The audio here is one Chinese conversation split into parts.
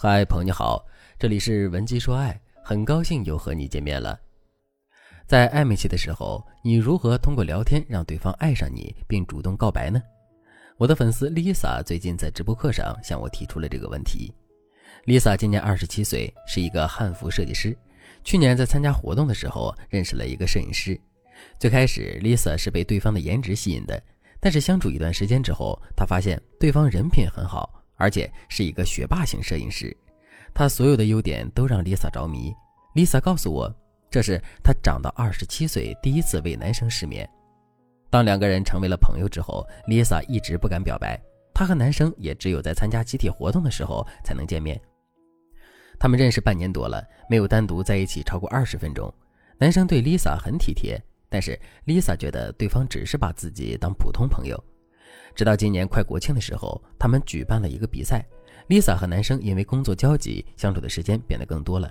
嗨，朋友你好，这里是文姬说爱，很高兴又和你见面了。在暧昧期的时候，你如何通过聊天让对方爱上你，并主动告白呢？我的粉丝 Lisa 最近在直播课上向我提出了这个问题。Lisa 今年二十七岁，是一个汉服设计师。去年在参加活动的时候认识了一个摄影师。最开始，Lisa 是被对方的颜值吸引的，但是相处一段时间之后，她发现对方人品很好。而且是一个学霸型摄影师，他所有的优点都让 Lisa 着迷。Lisa 告诉我，这是他长到二十七岁第一次为男生失眠。当两个人成为了朋友之后，Lisa 一直不敢表白，她和男生也只有在参加集体活动的时候才能见面。他们认识半年多了，没有单独在一起超过二十分钟。男生对 Lisa 很体贴，但是 Lisa 觉得对方只是把自己当普通朋友。直到今年快国庆的时候，他们举办了一个比赛。Lisa 和男生因为工作交集，相处的时间变得更多了，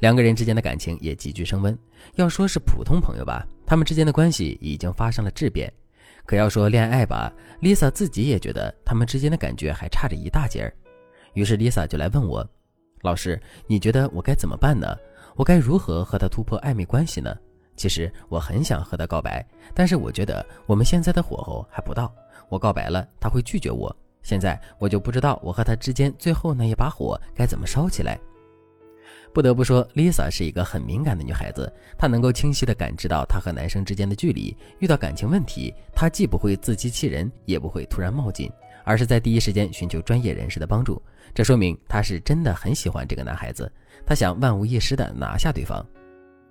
两个人之间的感情也急剧升温。要说是普通朋友吧，他们之间的关系已经发生了质变；可要说恋爱吧，Lisa 自己也觉得他们之间的感觉还差着一大截儿。于是 Lisa 就来问我：“老师，你觉得我该怎么办呢？我该如何和他突破暧昧关系呢？”其实我很想和他告白，但是我觉得我们现在的火候还不到。我告白了，他会拒绝我。现在我就不知道我和他之间最后那一把火该怎么烧起来。不得不说，Lisa 是一个很敏感的女孩子，她能够清晰地感知到她和男生之间的距离。遇到感情问题，她既不会自欺欺人，也不会突然冒进，而是在第一时间寻求专业人士的帮助。这说明她是真的很喜欢这个男孩子，她想万无一失地拿下对方。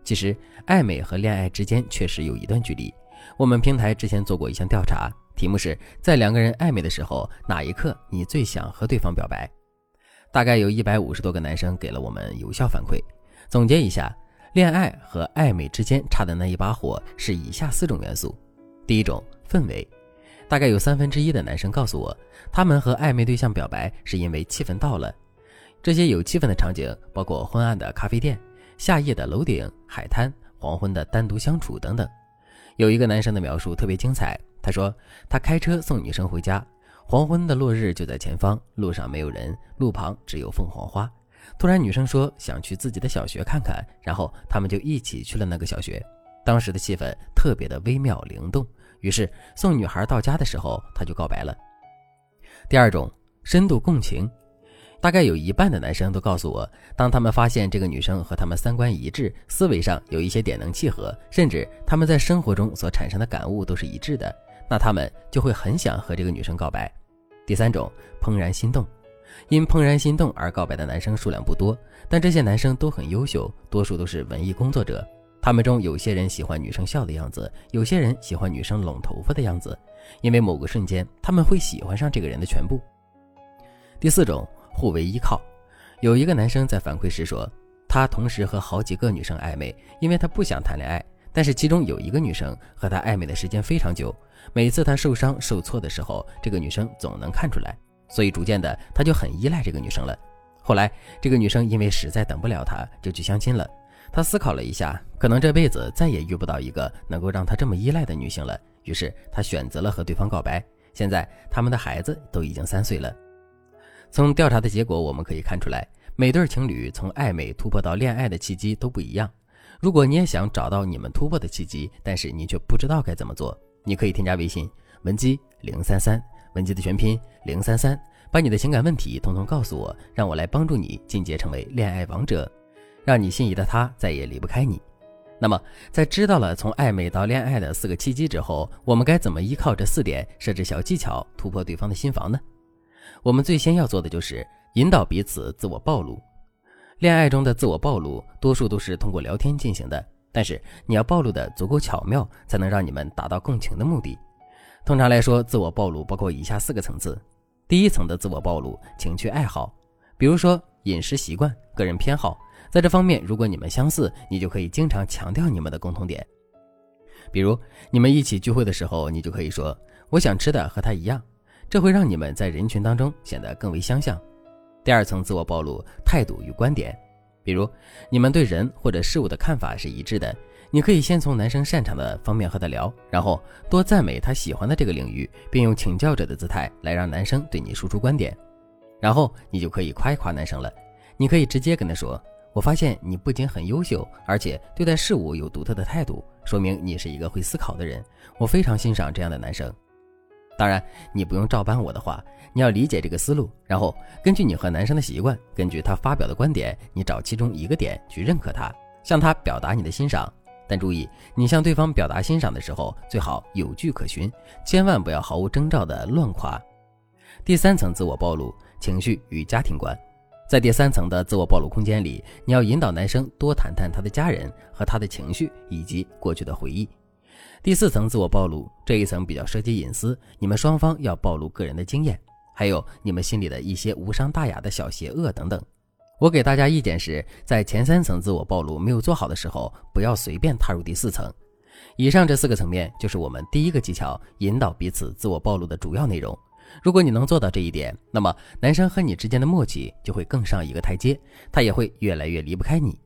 其实，暧昧和恋爱之间确实有一段距离。我们平台之前做过一项调查。题目是在两个人暧昧的时候，哪一刻你最想和对方表白？大概有一百五十多个男生给了我们有效反馈。总结一下，恋爱和暧昧之间差的那一把火是以下四种元素。第一种，氛围。大概有三分之一的男生告诉我，他们和暧昧对象表白是因为气氛到了。这些有气氛的场景包括昏暗的咖啡店、夏夜的楼顶、海滩、黄昏的单独相处等等。有一个男生的描述特别精彩。他说，他开车送女生回家，黄昏的落日就在前方，路上没有人，路旁只有凤凰花。突然，女生说想去自己的小学看看，然后他们就一起去了那个小学。当时的气氛特别的微妙灵动。于是送女孩到家的时候，他就告白了。第二种，深度共情。大概有一半的男生都告诉我，当他们发现这个女生和他们三观一致，思维上有一些点能契合，甚至他们在生活中所产生的感悟都是一致的。那他们就会很想和这个女生告白。第三种，怦然心动，因怦然心动而告白的男生数量不多，但这些男生都很优秀，多数都是文艺工作者。他们中有些人喜欢女生笑的样子，有些人喜欢女生拢头发的样子，因为某个瞬间他们会喜欢上这个人的全部。第四种，互为依靠。有一个男生在反馈时说，他同时和好几个女生暧昧，因为他不想谈恋爱。但是其中有一个女生和他暧昧的时间非常久，每次他受伤受挫的时候，这个女生总能看出来，所以逐渐的他就很依赖这个女生了。后来这个女生因为实在等不了他，就去相亲了。他思考了一下，可能这辈子再也遇不到一个能够让他这么依赖的女性了，于是他选择了和对方告白。现在他们的孩子都已经三岁了。从调查的结果我们可以看出来，每对情侣从暧昧突破到恋爱的契机都不一样。如果你也想找到你们突破的契机，但是你却不知道该怎么做，你可以添加微信文姬零三三，文姬的全拼零三三，把你的情感问题统统告诉我，让我来帮助你进阶成为恋爱王者，让你心仪的他再也离不开你。那么，在知道了从暧昧到恋爱的四个契机之后，我们该怎么依靠这四点设置小技巧突破对方的心房呢？我们最先要做的就是引导彼此自我暴露。恋爱中的自我暴露，多数都是通过聊天进行的。但是你要暴露的足够巧妙，才能让你们达到共情的目的。通常来说，自我暴露包括以下四个层次：第一层的自我暴露，情趣爱好，比如说饮食习惯、个人偏好，在这方面如果你们相似，你就可以经常强调你们的共同点。比如你们一起聚会的时候，你就可以说：“我想吃的和他一样。”这会让你们在人群当中显得更为相像。第二层自我暴露态度与观点，比如你们对人或者事物的看法是一致的，你可以先从男生擅长的方面和他聊，然后多赞美他喜欢的这个领域，并用请教者的姿态来让男生对你输出观点。然后你就可以夸一夸男生了。你可以直接跟他说：“我发现你不仅很优秀，而且对待事物有独特的态度，说明你是一个会思考的人。我非常欣赏这样的男生。”当然，你不用照搬我的话，你要理解这个思路，然后根据你和男生的习惯，根据他发表的观点，你找其中一个点去认可他，向他表达你的欣赏。但注意，你向对方表达欣赏的时候，最好有据可循，千万不要毫无征兆的乱夸。第三层自我暴露：情绪与家庭观。在第三层的自我暴露空间里，你要引导男生多谈谈他的家人和他的情绪以及过去的回忆。第四层自我暴露这一层比较涉及隐私，你们双方要暴露个人的经验，还有你们心里的一些无伤大雅的小邪恶等等。我给大家意见是，在前三层自我暴露没有做好的时候，不要随便踏入第四层。以上这四个层面就是我们第一个技巧，引导彼此自我暴露的主要内容。如果你能做到这一点，那么男生和你之间的默契就会更上一个台阶，他也会越来越离不开你。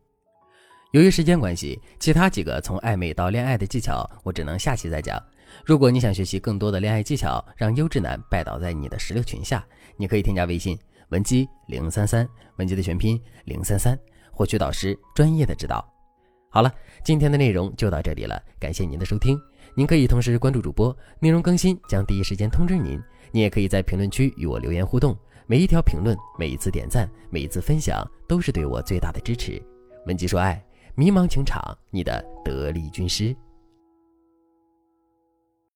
由于时间关系，其他几个从暧昧到恋爱的技巧，我只能下期再讲。如果你想学习更多的恋爱技巧，让优质男拜倒在你的石榴裙下，你可以添加微信。文姬零三三，文姬的全拼零三三，获取导师专业的指导。好了，今天的内容就到这里了，感谢您的收听。您可以同时关注主播，内容更新将第一时间通知您。你也可以在评论区与我留言互动，每一条评论、每一次点赞、每一次分享，都是对我最大的支持。文姬说爱，迷茫情场，你的得力军师。